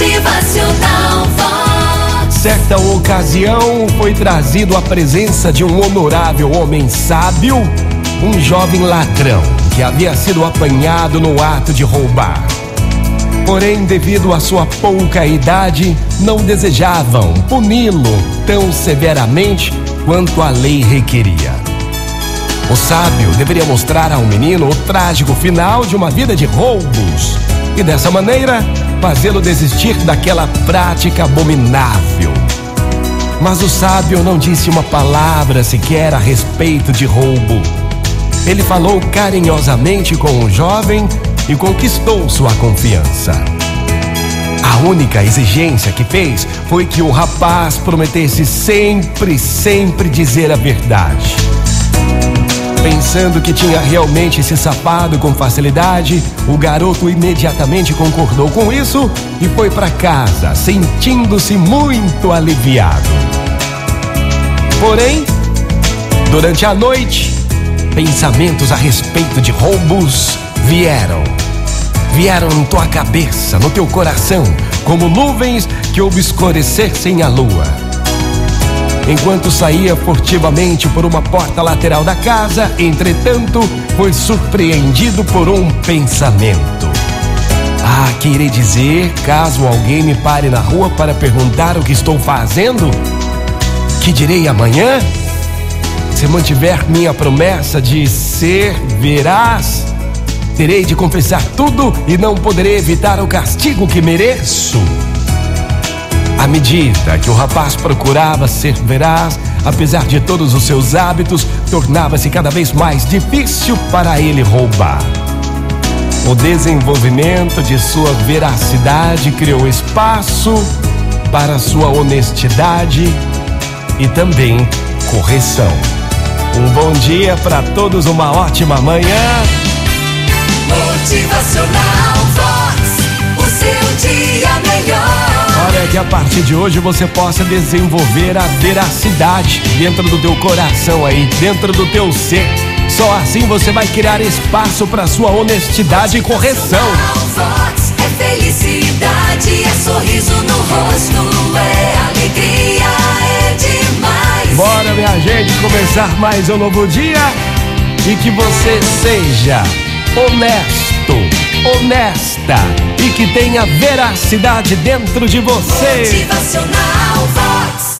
Motivacional Vox. Certa ocasião foi trazido à presença de um honorável homem sábio, um jovem ladrão que havia sido apanhado no ato de roubar. Porém, devido à sua pouca idade, não desejavam puni-lo tão severamente quanto a lei requeria. O sábio deveria mostrar ao menino o trágico final de uma vida de roubos e dessa maneira fazê-lo desistir daquela prática abominável. Mas o sábio não disse uma palavra sequer a respeito de roubo. Ele falou carinhosamente com o jovem e conquistou sua confiança. A única exigência que fez foi que o rapaz prometesse sempre, sempre dizer a verdade. Pensando que tinha realmente se safado com facilidade, o garoto imediatamente concordou com isso e foi para casa, sentindo-se muito aliviado. Porém, durante a noite, pensamentos a respeito de roubos vieram. Vieram em tua cabeça, no teu coração, como nuvens que obscurecessem a lua. Enquanto saía furtivamente por uma porta lateral da casa, entretanto, foi surpreendido por um pensamento. Ah, que irei dizer caso alguém me pare na rua para perguntar o que estou fazendo? Que direi amanhã? Se mantiver minha promessa de ser veraz, terei de confessar tudo e não poderei evitar o castigo que mereço. À medida que o rapaz procurava ser veraz, apesar de todos os seus hábitos, tornava-se cada vez mais difícil para ele roubar. O desenvolvimento de sua veracidade criou espaço para sua honestidade e também correção. Um bom dia para todos, uma ótima manhã. A partir de hoje você possa desenvolver a veracidade dentro do teu coração aí, dentro do teu ser. Só assim você vai criar espaço para sua honestidade e correção. Vox é felicidade, é sorriso no rosto, é alegria, é demais. Bora, minha gente, começar mais um novo dia e que você seja honesto, honesta e que tenha veracidade dentro de você. Motivacional.